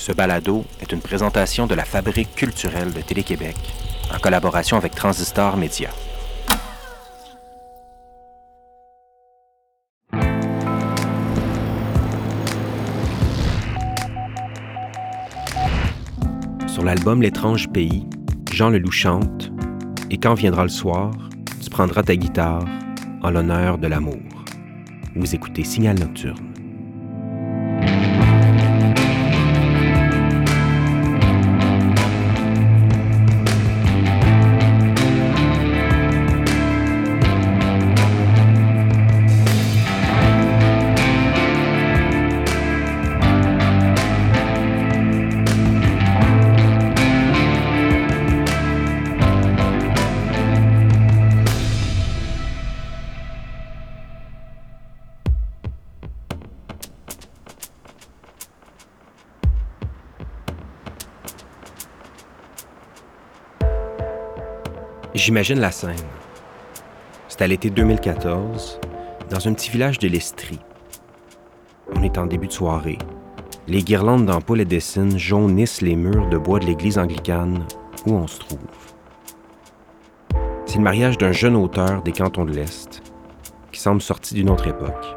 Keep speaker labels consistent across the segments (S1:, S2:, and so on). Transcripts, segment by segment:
S1: Ce balado est une présentation de la Fabrique culturelle de Télé-Québec en collaboration avec Transistor Média. Sur l'album L'étrange pays, Jean Leloup chante Et quand viendra le soir, tu prendras ta guitare en l'honneur de l'amour. Vous écoutez Signal Nocturne. J'imagine la scène. C'est à l'été 2014, dans un petit village de l'Estrie. On est en début de soirée. Les guirlandes d'ampoules et dessines jaunissent les murs de bois de l'église anglicane où on se trouve. C'est le mariage d'un jeune auteur des cantons de l'Est, qui semble sorti d'une autre époque.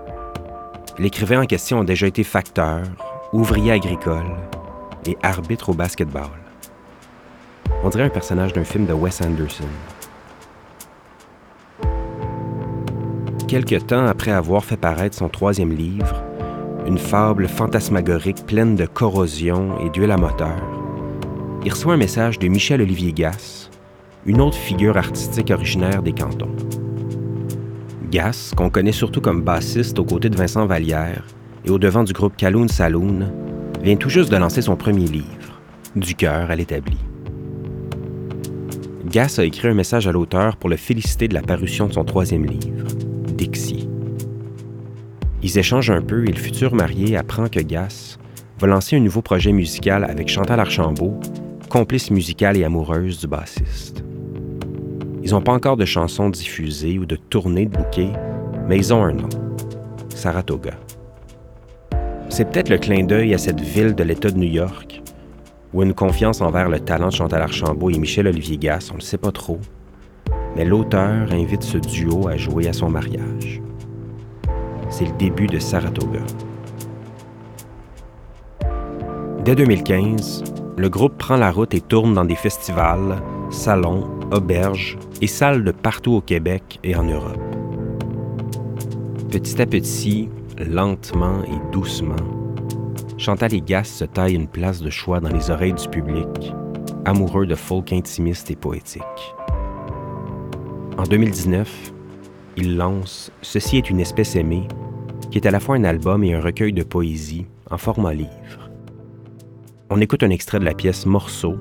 S1: L'écrivain en question a déjà été facteur, ouvrier agricole et arbitre au basketball. On dirait un personnage d'un film de Wes Anderson. Quelque temps après avoir fait paraître son troisième livre, une fable fantasmagorique pleine de corrosion et d'huile à moteur, il reçoit un message de Michel-Olivier Gass, une autre figure artistique originaire des cantons. Gass, qu'on connaît surtout comme bassiste aux côtés de Vincent Vallière et au devant du groupe Caloun Saloon, vient tout juste de lancer son premier livre, Du cœur à l'établi. Gass a écrit un message à l'auteur pour le féliciter de la parution de son troisième livre. Ils échangent un peu et le futur marié apprend que Gass va lancer un nouveau projet musical avec Chantal Archambault, complice musicale et amoureuse du bassiste. Ils n'ont pas encore de chansons diffusées ou de tournées de bouquets, mais ils ont un nom, Saratoga. C'est peut-être le clin d'œil à cette ville de l'État de New York, ou une confiance envers le talent de Chantal Archambault et Michel-Olivier Gass, on ne le sait pas trop, mais l'auteur invite ce duo à jouer à son mariage. C'est le début de Saratoga. Dès 2015, le groupe prend la route et tourne dans des festivals, salons, auberges et salles de partout au Québec et en Europe. Petit à petit, lentement et doucement, Chantal et Gass se taillent une place de choix dans les oreilles du public, amoureux de folk intimiste et poétique. En 2019, ils lancent Ceci est une espèce aimée, qui est à la fois un album et un recueil de poésie en format livre. On écoute un extrait de la pièce Morceau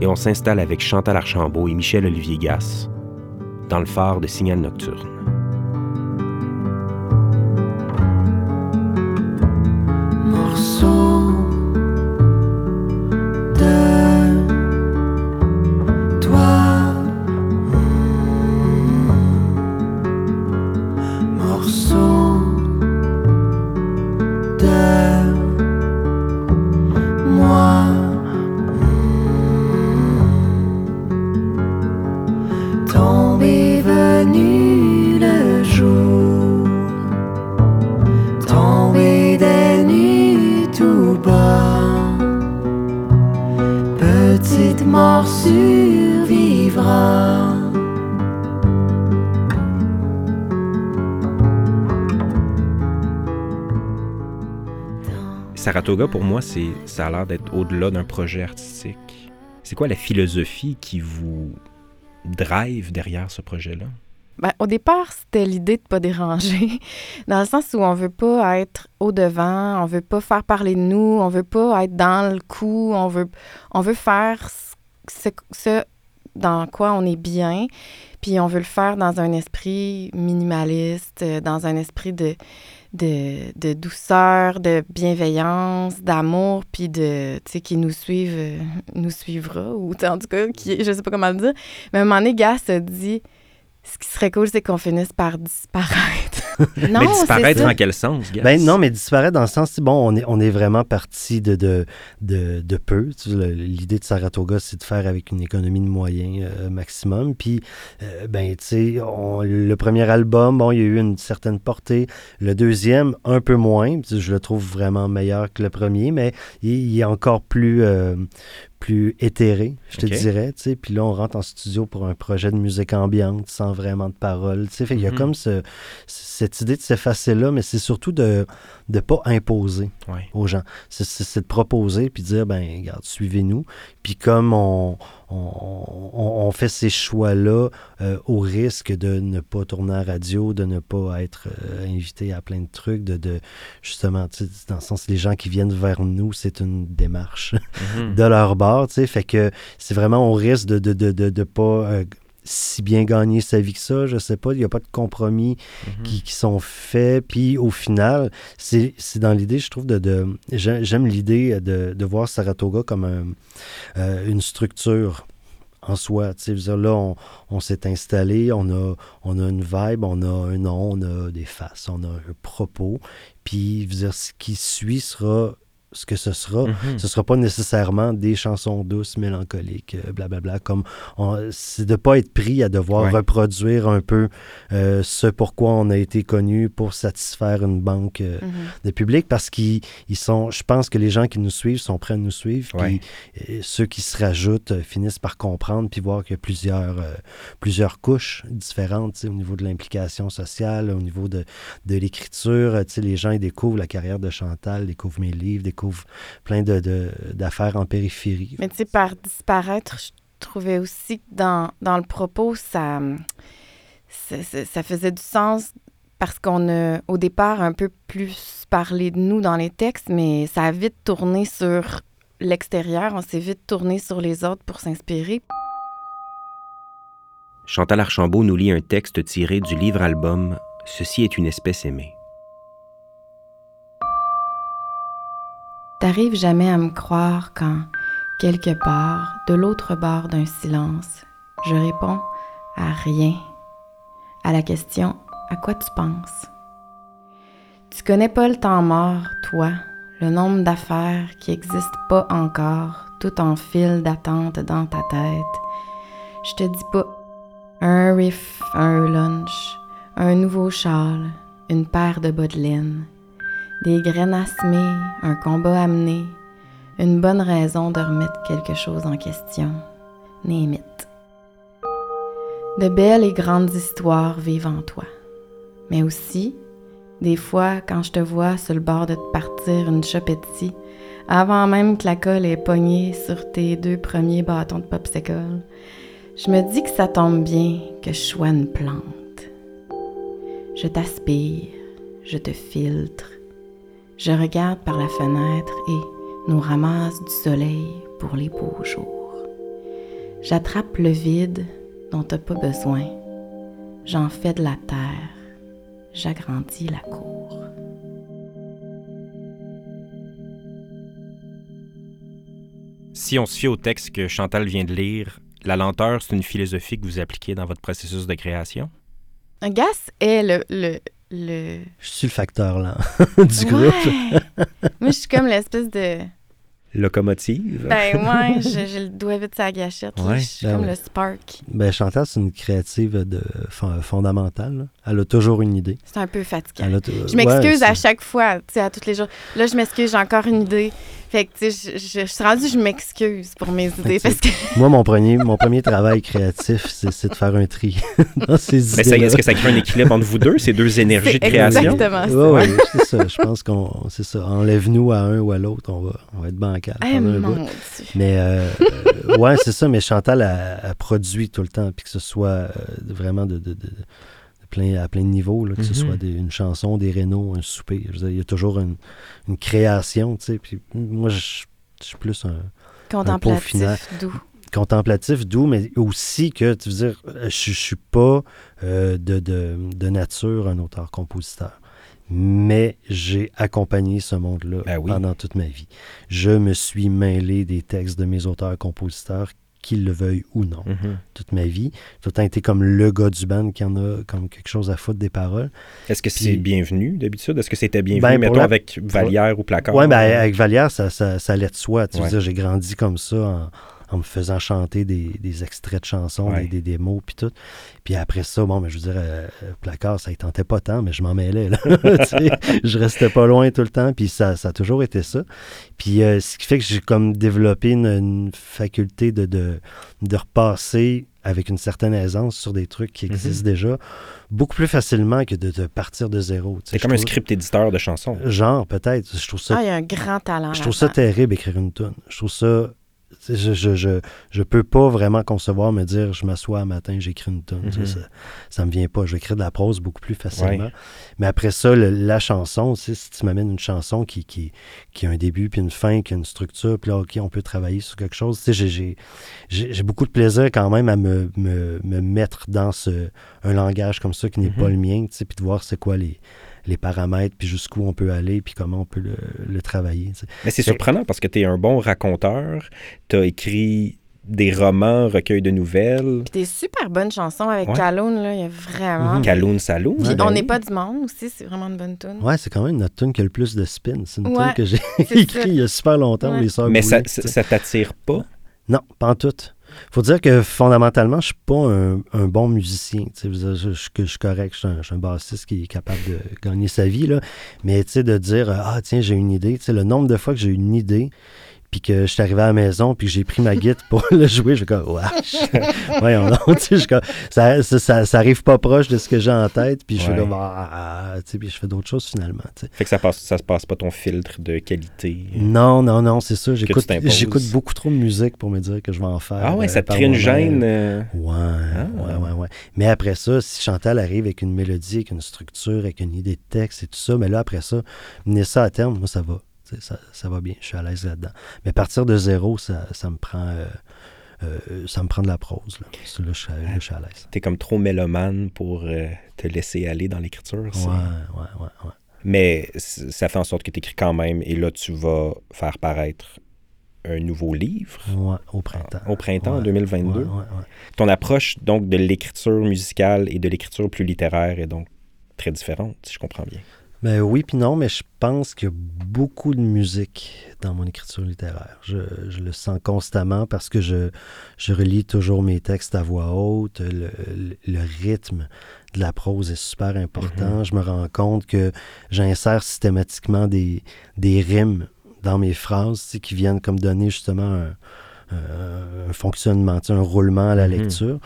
S1: et on s'installe avec Chantal Archambault et Michel-Olivier Gass dans le phare de Signal Nocturne. Pour moi, c'est, ça a l'air d'être au-delà d'un projet artistique. C'est quoi la philosophie qui vous drive derrière ce projet-là?
S2: Ben, au départ, c'était l'idée de pas déranger, dans le sens où on veut pas être au devant, on veut pas faire parler de nous, on veut pas être dans le coup, on veut, on veut faire ce dans quoi on est bien, puis on veut le faire dans un esprit minimaliste, euh, dans un esprit de, de, douceur, de bienveillance, d'amour, puis de, tu sais, qui nous suivent, euh, nous suivra, ou en tout cas, qui, je sais pas comment le dire. Mais à un moment donné, dit, ce qui serait cool, c'est qu'on finisse par disparaître. Non,
S1: mais
S2: c'est
S1: disparaître en quel sens, Gas?
S3: Ben non, mais disparaître dans le sens, bon, on est, on est vraiment parti de, de, de, de peu. Tu sais, le- L'idée de Saratoga, c'est de faire avec une économie de moyens euh, maximum. Puis, euh, ben, tu sais, on- le premier album, bon, il y a eu une certaine portée. Le deuxième, un peu moins. Je le trouve vraiment meilleur que le premier, mais il, il est encore plus, euh, plus éthéré, je te dirais. tu sais. Puis là, on rentre en studio pour un projet de musique ambiante sans vraiment de paroles. tu sais. Fait qu'il y a
S1: Mhm.
S3: comme ce, cette idée de s'effacer là, mais c'est surtout de ne pas imposer
S1: Ouais.
S3: aux gens. C'est- de proposer puis de dire, ben regarde, suivez-nous. Puis comme on, on, on- on fait ces choix-là euh, au risque de ne pas tourner à radio, de ne pas être euh, invité à plein de trucs, de, de justement, tu sais, dans le sens, les gens qui viennent vers nous, c'est une démarche
S1: Mhm.
S3: de leur bord, tu sais, fait que c'est vraiment au risque de de, de, de, de pas euh, si bien gagner sa vie que ça, je sais pas, il n'y a pas de compromis
S1: Mhm.
S3: qui, qui sont faits, puis au final, c'est dans l'idée, je trouve, de... de j'ai- J'aime l'idée de, de voir Saratoga comme un- euh, une structure en soi. Dire, là, on, on s'est installé, on a, on a une vibe, on a un nom, on a des faces, on a un propos, puis dire, ce qui suit sera ce que ce sera.
S1: Mhm.
S3: Ce sera pas nécessairement des chansons douces, mélancoliques, euh, blablabla. Comme on- c'est de pas être pris à devoir
S1: Ouais.
S3: reproduire un peu euh, ce pourquoi on a été connu pour satisfaire une banque euh,
S2: Mhm.
S3: de public, parce qu'ils ils sont. Je pense que les gens qui nous suivent sont prêts à nous suivre. Puis ceux qui se rajoutent euh, finissent par comprendre puis voir qu'il y a plusieurs plusieurs couches différentes au niveau de l'implication sociale, au niveau de, de l'écriture. Les gens ils découvrent la carrière de Chantal, découvrent mes livres, découvrent plein de- de- d'affaires en périphérie.
S2: Mais tu sais, par disparaître, je trouvais aussi que dans, dans le propos, ça- ça faisait du sens parce qu'on a au départ un peu plus parlé de nous dans les textes, mais ça a vite tourné sur l'extérieur. On s'est vite tourné sur les autres pour s'inspirer.
S1: Chantal Archambault nous lit un texte tiré du livre-album Ceci est une espèce aimée.
S2: T'arrives jamais à me croire quand, quelque part, de l'autre bord d'un silence, je réponds à rien. À la question À quoi tu penses? Tu connais pas le temps mort, toi, le nombre d'affaires qui existent pas encore, tout en file d'attente dans ta tête. Je te dis pas un riff, un lunch, un nouveau châle, une paire de bas de des graines à semer, un combat à mener, une bonne raison de remettre quelque chose en question. Name it. De belles et grandes histoires vivent en toi. Mais aussi, des fois, quand je te vois sur le bord de te partir une chopetti, avant même que la colle ait pogné sur tes deux premiers bâtons de popsicle, je me dis que ça tombe bien que je sois une plante. Je t'aspire, je te filtre, je regarde par la fenêtre et nous ramasse du soleil pour les beaux jours. J'attrape le vide dont t'as pas besoin. J'en fais de la terre. J'agrandis la cour.
S1: Si on se fie au texte que Chantal vient de lire, la lenteur, c'est une philosophie que vous appliquez dans votre processus de création?
S2: Un gas est le. le, le...
S3: Je suis le facteur lent du groupe.
S2: Moi, je suis comme l'espèce de.
S1: Locomotive?
S2: Ben, ouais, j'ai j'ai le doigt vite sur la gâchette. là.
S1: Ouais,
S2: Je suis
S3: ben
S2: comme
S3: ouais.
S2: le spark.
S3: Ben, Chantal, c'est une créative de, fon- fondamentale. là. Elle a toujours une idée.
S2: C'est un peu fatigant.
S3: Elle a t-
S2: Je m'excuse
S3: ouais,
S2: à chaque fois, tu sais, à tous les jours. Là, je m'excuse, j'ai encore une idée. Fait que, tu sais, je, je- je suis rendue, je m'excuse pour mes idées parce que
S3: Moi, mon premier, mon premier travail créatif, c'est de faire un tri dans ces
S1: Mais ça,
S3: idées
S1: est-ce que ça crée un équilibre entre vous deux, ces deux énergies de création?
S2: exactement ça.
S3: Ouais, ouais, c'est ça. Je pense qu'on, c'est ça. Enlève-nous à un ou à l'autre, on va, on va être bancal.
S2: Eh, mon.
S3: Mais euh, ouais, c'est ça. Mais Chantal a, a produit tout le temps, puis que ce soit euh, vraiment de, de- de- de plein, à plein de niveaux, là, que ce
S1: Mhm.
S3: soit des- une chanson, des rénaux, un souper. Je veux dire, il y a toujours une, une création, tu sais. Puis moi, je, je suis plus un
S2: Contemplatif, doux.
S3: contemplatif, doux, mais aussi que, tu veux dire, euh, je, je suis pas euh, de, de, de nature un auteur-compositeur. Mais j'ai accompagné ce monde-là
S1: Ben oui.
S3: pendant toute ma vie. Je me suis mêlé des textes de mes auteurs-compositeurs qu'ils le veuillent ou non,
S1: Mhm.
S3: toute ma vie. Tout le temps été comme le gars du band qui en a comme quelque chose à foutre des paroles.
S1: Est-ce que c'est bienvenu d'habitude? Est-ce que c'était bienvenu,
S3: Ben,
S1: mettons,
S3: la-
S1: avec Valière ou Placard?
S3: Ouais, ben, avec Vallière, ça, ça, ça allait de soi. Tu veux
S1: Ouais.
S3: dire, j'ai grandi comme ça en, en me faisant chanter des, des extraits de chansons,
S1: Ouais.
S3: des, des démos, puis tout. Puis après ça, bon, ben, je veux dire, euh, euh, Placard, ça ne tentait pas tant, mais je m'en mêlais. Là. Je restais pas loin tout le temps, puis ça, ça a toujours été ça. Puis euh, ce qui fait que j'ai comme développé une, une faculté de, de, de repasser avec une certaine aisance sur des trucs qui
S1: Mhm.
S3: existent déjà, beaucoup plus facilement que de, de partir de zéro.
S1: C'est comme un script éditeur de chansons.
S3: Genre, peut-être. Je trouve ça
S2: Ah, il y a un grand talent.
S3: je trouve ça terrible écrire une tune. Je trouve ça. Je, je, je, je peux pas vraiment concevoir me dire je m'assois un matin, j'écris une sais,
S1: Mhm.
S3: Ça, ça me vient pas. Je vais écrire de la prose beaucoup plus facilement. Mais après ça, le- la chanson, tu sais, si tu m'amènes une chanson qui, qui, qui a un début puis une fin, qui a une structure, puis là, OK, on peut travailler sur quelque chose. Tu sais, j'ai- beaucoup de plaisir quand même à me, me, me mettre dans ce, un langage comme ça qui n'est
S1: Mhm.
S3: pas le mien, tu sais, puis de voir c'est quoi les, les paramètres, puis jusqu'où on peut aller, puis comment on peut le, le travailler.
S1: Mais c'est surprenant parce que tu es un bon raconteur. Tu as écrit des romans, recueils de nouvelles.
S2: Puis des super bonnes chansons avec
S1: Ouais.
S2: Kaloun, là, il y a vraiment...
S1: Kaloun Saloon.
S2: Puis
S3: Ouais, ben
S2: On
S3: oui.
S2: n'est pas du monde aussi, c'est vraiment une bonne tune.
S3: Ouais, c'est quand même notre tune qui a le plus de spin. C'est une
S2: Ouais,
S3: tune que j'ai écrite il y a super longtemps,
S2: Ouais.
S3: les Sœurs
S1: Mais ça, ça t'attire pas?
S3: Non, pas en tout. Faut dire que fondamentalement, je suis pas un, bon musicien. Je, je, suis correct, je suis, un, bassiste qui est capable de gagner sa vie. Là. Mais de dire Ah, tiens, j'ai une idée. Tu sais, le nombre de fois que j'ai une idée, puis que je suis arrivé à la maison, puis j'ai pris ma guitare pour le jouer, je suis comme Wesh! Voyons donc, tu sais, je suis comme, ça, ça, ça, ça arrive pas proche de ce que j'ai en tête, puis je
S1: Ouais.
S3: comme Ah, ah, tu sais, puis je fais d'autres choses finalement. tu sais.
S1: Fait que ça passe, ça se passe pas ton filtre de qualité.
S3: Non, non, non, c'est ça. J'écoute, j'écoute beaucoup trop de musique pour me dire que je vais en faire.
S1: Ah ouais,
S3: euh,
S1: ça te crée une gêne. euh,
S3: Ouais,
S1: Ah.
S3: ouais, ouais, ouais. Mais après ça, si Chantal arrive avec une mélodie, avec une structure, avec une idée de texte et tout ça, mais là, après ça, mener ça à terme, moi, ça va. Ça, ça va bien, je suis à l'aise là-dedans. Mais partir de zéro, ça, ça me prend euh, euh, ça me prend de la prose. Là, là, je, suis, là, je suis à l'aise.
S1: T'es comme trop mélomane pour euh, te laisser aller dans l'écriture.
S3: Ouais, ouais, ouais, ouais.
S1: Mais ça fait en sorte que tu écris quand même et là, tu vas faire paraître un nouveau livre
S3: Ouais, au printemps.
S1: au printemps
S3: Ouais,
S1: 2022.
S3: Ouais, ouais, ouais.
S1: Ton approche donc de l'écriture musicale et de l'écriture plus littéraire est donc très différente, si je comprends bien.
S3: Ben oui, puis non, mais je pense qu'il y a beaucoup de musique dans mon écriture littéraire. Je, je le sens constamment parce que je, je relis toujours mes textes à voix haute. Le, le- le rythme de la prose est super important. Je me rends compte que j'insère systématiquement des, des rimes dans mes phrases tu sais, qui viennent comme donner justement un, un- un fonctionnement, tu sais, un roulement à la
S1: Mhm.
S3: lecture.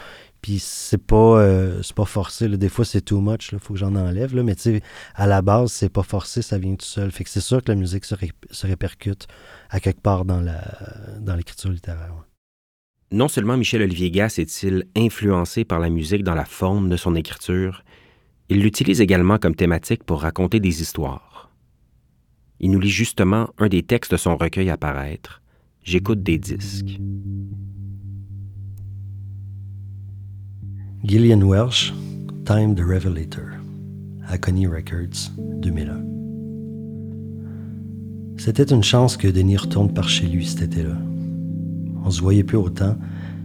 S3: Puis c'est pas, euh, pas forcé. là. Des fois, c'est too much. Il faut que j'en enlève. Mais tu sais, à la base, c'est pas forcé, ça vient tout seul. Fait que c'est sûr que la musique se, ré- se répercute à quelque part dans, la, dans l'écriture littéraire.
S1: Non seulement Michel-Olivier Gass est-il influencé par la musique dans la forme de son écriture, il l'utilise également comme thématique pour raconter des histoires. Il nous lit justement un des textes de son recueil à paraître, J'écoute des disques.
S3: Gillian Welsh, Time the Revelator, Acony Records, 2001. C'était une chance que Denis retourne par chez lui cet été-là. On se voyait plus autant,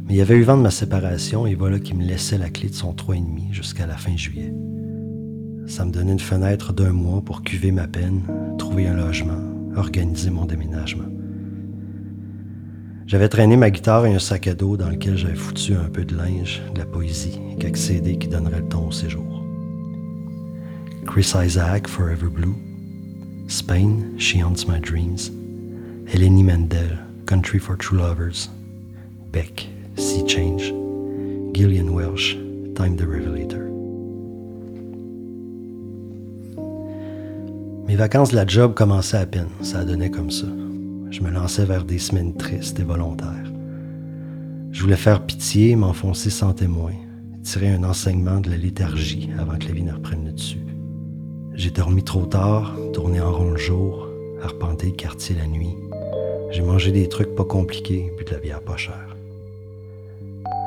S3: mais il y avait eu vent de ma séparation et voilà qu'il me laissait la clé de son 3,5 jusqu'à la fin juillet. Ça me donnait une fenêtre d'un mois pour cuver ma peine, trouver un logement, organiser mon déménagement. J'avais traîné ma guitare et un sac à dos dans lequel j'avais foutu un peu de linge, de la poésie quelques CD qui donneraient le ton au séjour. Chris Isaac, Forever Blue. Spain, She Haunts My Dreams. Eleni Mendel, Country for True Lovers. Beck, Sea Change. Gillian Welsh, Time the Revelator. Mes vacances de la job commençaient à peine, ça donnait comme ça. Je me lançais vers des semaines tristes et volontaires. Je voulais faire pitié, m'enfoncer sans témoin, tirer un enseignement de la léthargie avant que la vie ne reprenne le dessus. J'ai dormi trop tard, tourné en rond le jour, arpenté le quartier la nuit. J'ai mangé des trucs pas compliqués, puis de la bière pas chère.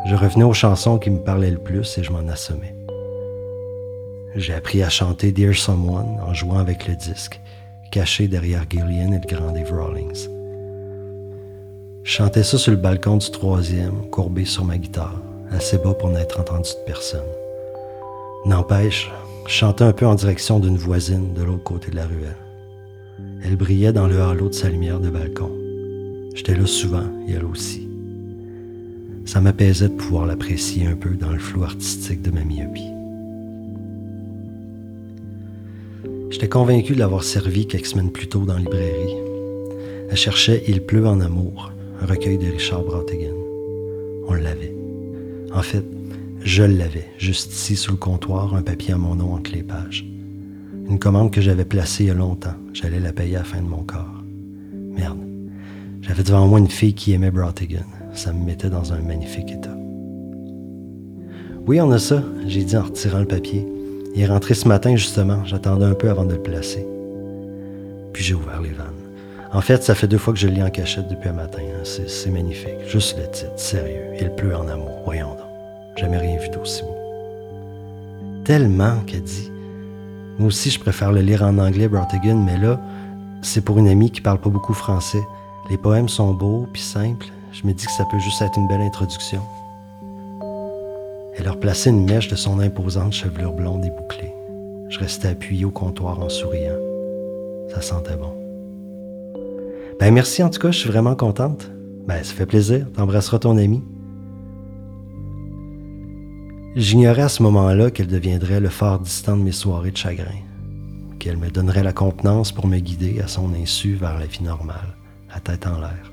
S3: Je revenais aux chansons qui me parlaient le plus et je m'en assommais. J'ai appris à chanter Dear Someone en jouant avec le disque, caché derrière Gillian et le grand Dave Rawlings. Je chantais ça sur le balcon du troisième, courbé sur ma guitare, assez bas pour n'être entendu de personne. N'empêche, je chantais un peu en direction d'une voisine de l'autre côté de la ruelle. Elle brillait dans le halo de sa lumière de balcon. J'étais là souvent, et elle aussi. Ça m'apaisait de pouvoir l'apprécier un peu dans le flou artistique de ma myopie. J'étais convaincu de l'avoir servi quelques semaines plus tôt dans la librairie. Elle cherchait Il pleut en amour, un recueil de Richard Brautigan. On l'avait. En fait, je l'avais, juste ici sous le comptoir, un papier à mon nom entre les pages. Une commande que j'avais placée il y a longtemps. J'allais la payer à la fin de mon corps. Merde. J'avais devant moi une fille qui aimait Brautigan. Ça me mettait dans un magnifique état. Oui, on a ça, j'ai dit en retirant le papier. Il est rentré ce matin, justement. J'attendais un peu avant de le placer. Puis j'ai ouvert les vannes. En fait, ça fait deux fois que je le lis en cachette depuis un matin. Hein. C'est magnifique. Juste le titre, sérieux. Il pleut en amour. Voyons donc. Jamais rien vu d'aussi beau. Tellement qu'elle dit. Moi aussi, je préfère le lire en anglais, Brautigan, mais là, c'est pour une amie qui parle pas beaucoup français. Les poèmes sont beaux puis simples. Je me dis que ça peut juste être une belle introduction. Elle a replacé une mèche de son imposante chevelure blonde et bouclée. Je restais appuyé au comptoir en souriant. Ça sentait bon. Ben merci en tout cas, je suis vraiment contente. Ben ça fait plaisir, t'embrasseras ton ami. J'ignorais à ce moment-là qu'elle deviendrait le phare distant de mes soirées de chagrin, qu'elle me donnerait la contenance pour me guider à son insu vers la vie normale, la tête en l'air,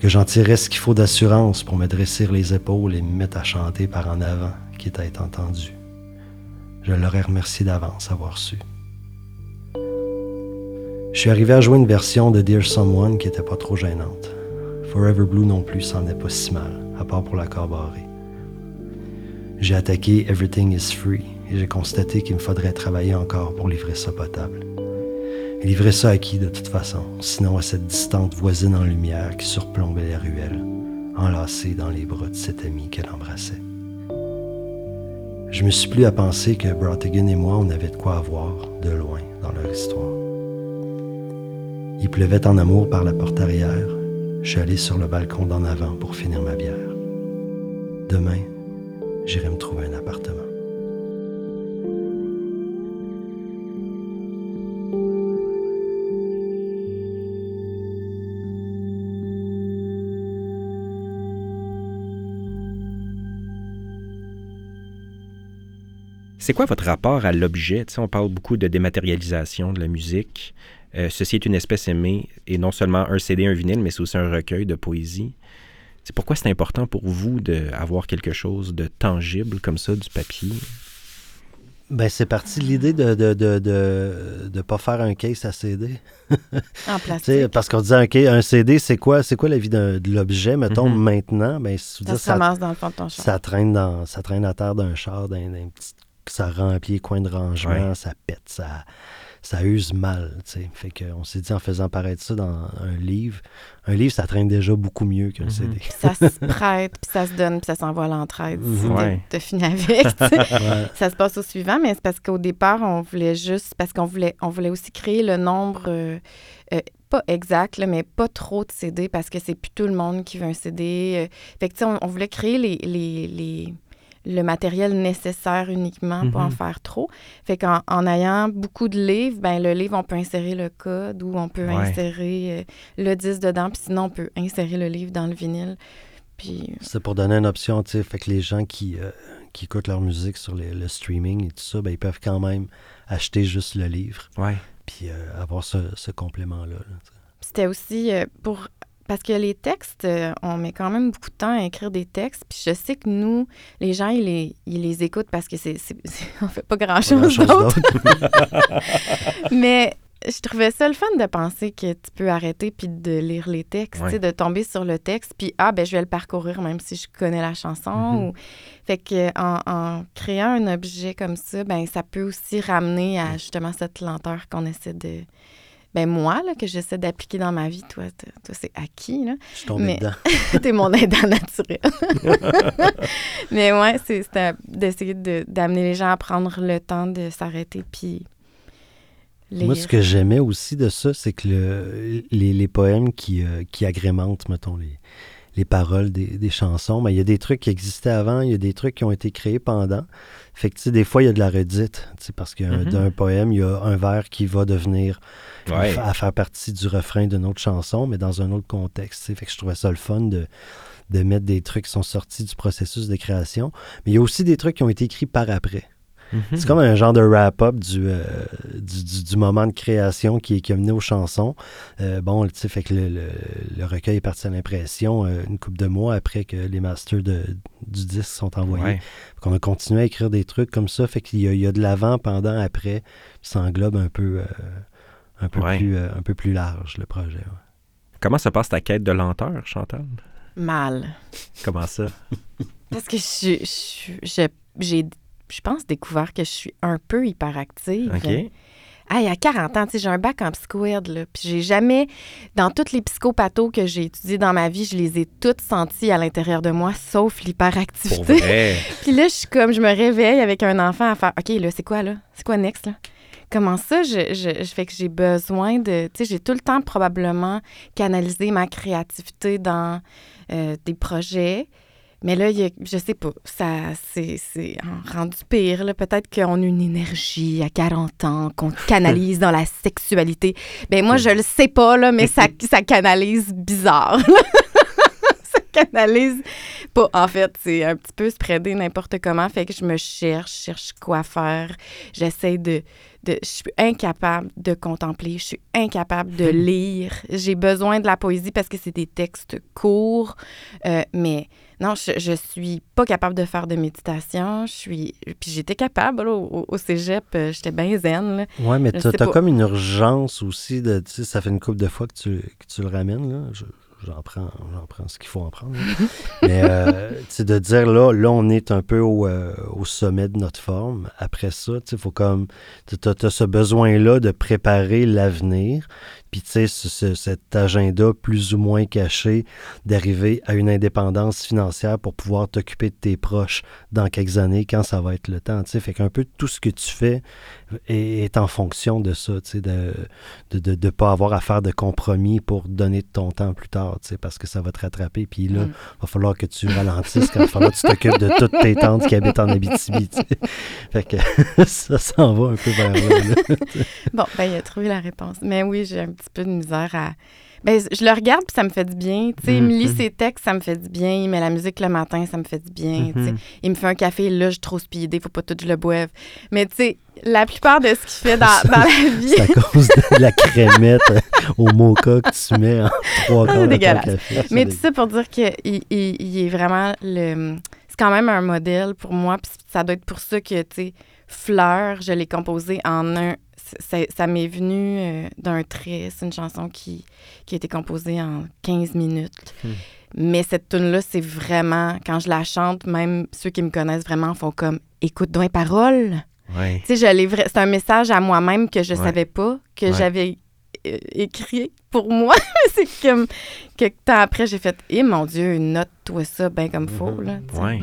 S3: que j'en tirerais ce qu'il faut d'assurance pour me dresser les épaules et me mettre à chanter par en avant, quitte à être entendu. Je l'aurais remercié d'avance avoir su. Je suis arrivé à jouer une version de Dear Someone qui était pas trop gênante. Forever Blue non plus s'en est pas si mal, à part pour la barrée. J'ai attaqué Everything is Free et j'ai constaté qu'il me faudrait travailler encore pour livrer ça potable. Livrer ça à qui de toute façon, sinon à cette distante voisine en lumière qui surplombait les ruelles, enlacée dans les bras de cet ami qu'elle embrassait. Je me suis plus à penser que Brautigan et moi, on avait de quoi avoir, de loin, dans leur histoire. Il pleuvait en amour par la porte arrière. Je suis allé sur le balcon d'en avant pour finir ma bière. Demain, j'irai me trouver un appartement.
S1: C'est quoi votre rapport à l'objet? on parle beaucoup de dématérialisation de la musique. Euh, ceci est une espèce aimée, et non seulement un CD, un vinyle, mais c'est aussi un recueil de poésie. C'est pourquoi c'est important pour vous d'avoir quelque chose de tangible comme ça, du papier?
S3: Ben, c'est parti de l'idée de ne de, de, de, pas faire un case à CD.
S2: en plastique.
S3: parce qu'on disait, un, CD, c'est quoi, c'est quoi la vie de l'objet, mettons, mm-hmm. maintenant? Ben,
S2: ça, se ramasse dans le fond de ton char.
S3: Ça traîne, dans, ça traîne à terre d'un char, d'un petit, ça remplit les coins de rangement, ça pète, ça, ça use mal. sais. Fait qu'on s'est dit en faisant paraître ça dans un livre, un livre, ça traîne déjà beaucoup mieux qu'un mhm. CD.
S2: ça se prête, puis ça se donne, puis ça s'envoie à l'entraide. Mm fini avec. Ça se passe au suivant, mais c'est parce qu'au départ, on voulait juste, parce qu'on voulait, on voulait aussi créer le nombre. Euh, euh, pas exact, mais pas trop de CD parce que c'est plus tout le monde qui veut un CD. Euh. fait que, on, on voulait créer les, les le matériel nécessaire uniquement pour en mhm. faire trop. Fait qu'en en ayant beaucoup de livres, ben le livre, on peut insérer le code ou on peut insérer euh, le disque dedans, puis sinon, on peut insérer le livre dans le vinyle. Puis...
S3: C'est pour donner une option, tu sais, fait que les gens qui, euh, qui écoutent leur musique sur le streaming et tout ça, ben, ils peuvent quand même acheter juste le livre.
S1: Ouais.
S3: Puis euh, avoir ce, ce complément-là.
S2: C'était aussi pour parce que les textes, euh, on met quand même beaucoup de temps à écrire des textes. Puis je sais que nous, les gens, ils les, ils les écoutent parce que c'est, on fait pas grand-chose d'autre. Mais je trouvais ça le fun de penser que tu peux arrêter puis de lire les textes, de tomber sur le texte, puis ah, ben je vais le parcourir même si je connais la chanson. Mm-hmm. ou... Fait que en, en, créant un objet comme ça, ben ça peut aussi ramener à justement cette lenteur qu'on essaie de ben moi, là, que j'essaie d'appliquer dans ma vie, toi, toi c'est acquis. Là.
S3: Je suis tombée dedans.
S2: t'es mon aidant naturel. Mais ouais, c'est d'essayer d'amener les gens à prendre le temps de s'arrêter puis lire.
S3: Moi, ce que j'aimais aussi de ça, c'est que le- les, les poèmes qui, euh, qui agrémentent, mettons, les, les paroles des, des chansons, ben, il y a des trucs qui existaient avant, il y a des trucs qui ont été créés pendant. Fait que, tu sais, des fois, il y a de la redite, parce que
S1: Mhm.
S3: d'un poème, il y a un vers qui va devenir
S1: Ouais.
S3: à faire partie du refrain d'une autre chanson, mais dans un autre contexte. Fait que je trouvais ça le fun de, de mettre des trucs qui sont sortis du processus de création. Mais il y a aussi des trucs qui ont été écrits par après.
S1: Mhm.
S3: C'est comme un genre de wrap-up du, euh, du, du- du moment de création qui, qui a mené aux chansons. Euh, bon, tu sais, fait que le, le- le recueil est parti à l'impression euh, une couple de mois après que les masters de, du disque sont envoyés.
S1: Ouais.
S3: Qu'on a continué à écrire des trucs comme ça. Fait qu'il y a, il y a de l'avant, pendant, après. Puis ça englobe un peu, euh, un, peu
S1: Ouais.
S3: plus, euh, un peu plus large, le projet. ouais.
S1: Comment se passe ta quête de lenteur, Chantal?
S2: Mal.
S1: Comment ça?
S2: Parce que je, je, je- j'ai, je pense, découvert que je suis un peu hyperactive.
S1: OK.
S2: Hey, à 40 ans, j'ai un bac en psychoède, là. Puis j'ai jamais, dans tous les psychopathos que j'ai étudiés dans ma vie, je les ai toutes sentis à l'intérieur de moi, sauf l'hyperactivité. Puis là, je suis comme, je me réveille avec un enfant à faire, OK, là, c'est quoi, là? C'est quoi next, là? Comment ça, je, je, je fais que j'ai besoin de, tu sais, j'ai tout le temps probablement canalisé ma créativité dans euh, des projets. Mais là, il y a- je sais pas, ça, c'est, rendu pire. Peut-être qu'on a une énergie à 40 ans qu'on canalise dans la sexualité. Ben moi, je le sais pas, là, mais ça, ça canalise bizarre. ça canalise pas. En fait, c'est un petit peu spreadé n'importe comment. Fait que je me cherche, cherche quoi faire. J'essaie de, de. Je suis incapable de contempler. Je suis incapable de lire. J'ai besoin de la poésie parce que c'est des textes courts. Euh, mais non, je, je suis pas capable de faire de méditation. Je suis. Puis j'étais capable, là, au, au cégep. euh, J'étais bien zen, là.
S3: Ouais, mais t'as
S2: pas.
S3: comme une urgence aussi de. Tu sais, ça fait une couple de fois que tu, que tu le ramènes, là. Je- J'en prends, ce qu'il faut en prendre. là. mais euh, de dire là, là, on est un peu au, euh, sommet de notre forme. Après ça, sais, faut comme. Tu as, ce besoin-là de préparer l'avenir. Puis, tu sais, ce- ce- cet agenda plus ou moins caché d'arriver à une indépendance financière pour pouvoir t'occuper de tes proches dans quelques années quand ça va être le temps. Tu sais, fait qu'un peu tout ce que tu fais est, est en fonction de ça, tu sais, de ne de, de, pas avoir à faire de compromis pour donner de ton temps plus tard, tu sais, parce que ça va te rattraper. Puis là, il
S2: Mm.
S3: va falloir que tu ralentisses quand il va falloir que tu t'occupes de toutes tes tantes qui habitent en Abitibi, tu sais. Fait que ça s'en va un peu vers là. là.
S2: Bon, ben, il a trouvé la réponse. Mais oui, j'ai un petit peu de misère à. Ben, je le regarde puis ça me fait du bien. Tu sais, il me lit
S1: Mhm.
S2: ses textes, ça me fait du bien. Il met la musique le matin, ça me fait du bien.
S1: Mhm.
S2: Il me fait un café, là, je suis trop speedée, faut pas tout je le boive. Mais tu sais, la plupart de ce qu'il fait dans, dans la vie,
S3: C'est à cause de la crémette euh, au mocha que tu mets en trois
S2: Ah,
S3: quarts de café.
S2: Mais tout ça pour dire qu'il il, il est vraiment le. C'est quand même un modèle pour moi. Puis ça doit être pour ça que, tu sais, Fleur, je l'ai composé en un. Ça, ça m'est venu euh, d'un trait. C'est une chanson qui, qui a été composée en 15 minutes.
S1: Hmm.
S2: Mais cette tune-là, c'est vraiment. Quand je la chante, même ceux qui me connaissent vraiment font comme écoute donc les paroles.
S1: Ouais.
S2: Tu sais, c'est un message à moi-même que je
S1: Ouais.
S2: savais pas, que
S1: Ouais.
S2: j'avais euh, écrit pour moi. c'est comme quelques temps après, j'ai fait Eh mon Dieu, note-toi ça bien comme faut. Là, tu sais.
S1: Ouais.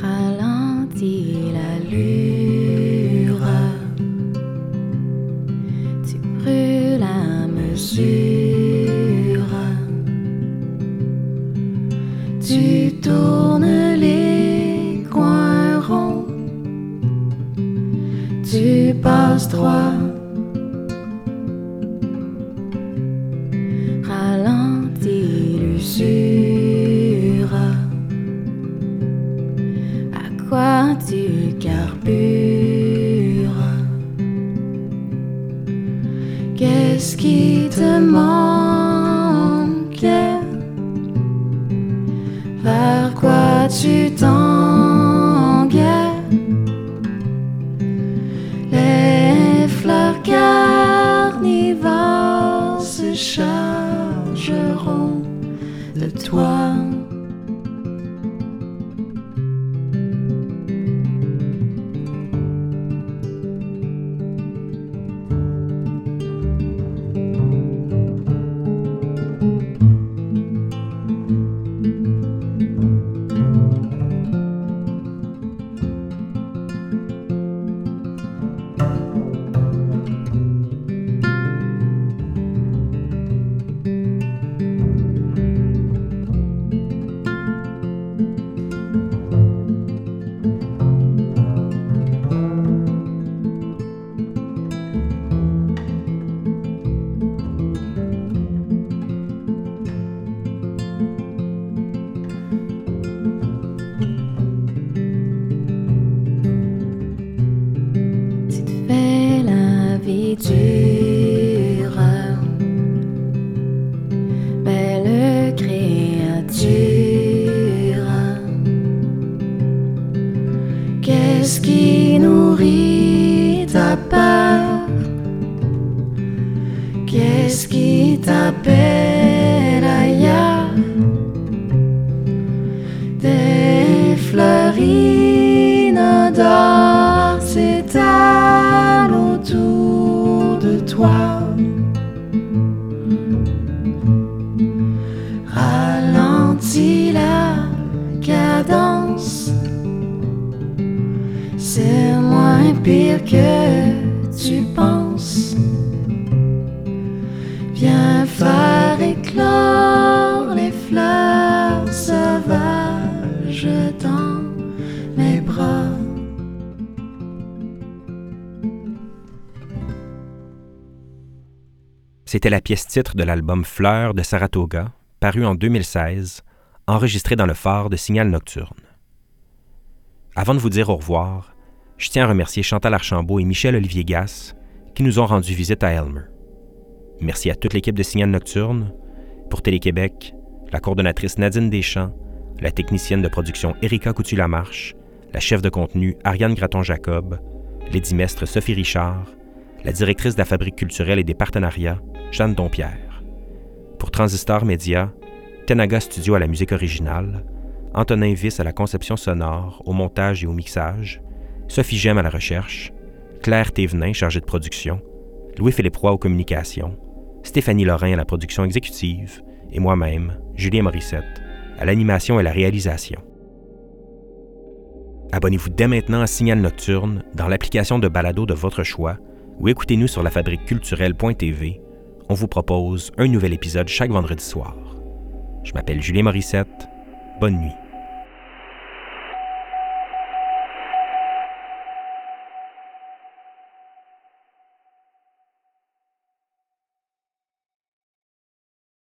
S4: ralentis Tu tournes les coins ronds. Tu passes droit. Vers quoi tu tangues Les fleurs carnivores se Ralentis la cadence. C'est moins pire que tu penses. Viens faire éclore les fleurs sauvages dans mes bras.
S1: C'était la pièce titre de l'album Fleurs de Saratoga, paru en 2016, enregistré dans le phare de Signal Nocturne. Avant de vous dire au revoir, je tiens à remercier Chantal Archambault et Michel Olivier Gass qui nous ont rendu visite à Elmer. Merci à toute l'équipe de Signal Nocturne, pour Télé-Québec, la coordonnatrice Nadine Deschamps, la technicienne de production Erika Coutu-Lamarche, la chef de contenu Ariane Graton-Jacob, l'édimestre Sophie Richard, la directrice de la Fabrique culturelle et des partenariats, Jeanne Dompierre. Pour Transistor Média, Tenaga Studio à la musique originale, Antonin Viss à la conception sonore, au montage et au mixage, Sophie Gem à la recherche, Claire Thévenin chargée de production, Louis-Philippe Roy aux communications, Stéphanie Lorrain à la production exécutive et moi-même, Julien Morissette, à l'animation et la réalisation. Abonnez-vous dès maintenant à Signal Nocturne dans l'application de balado de votre choix ou écoutez-nous sur lafabriqueculturelle.tv. On vous propose un nouvel épisode chaque vendredi soir. Je m'appelle Julien Morissette. Bonne nuit.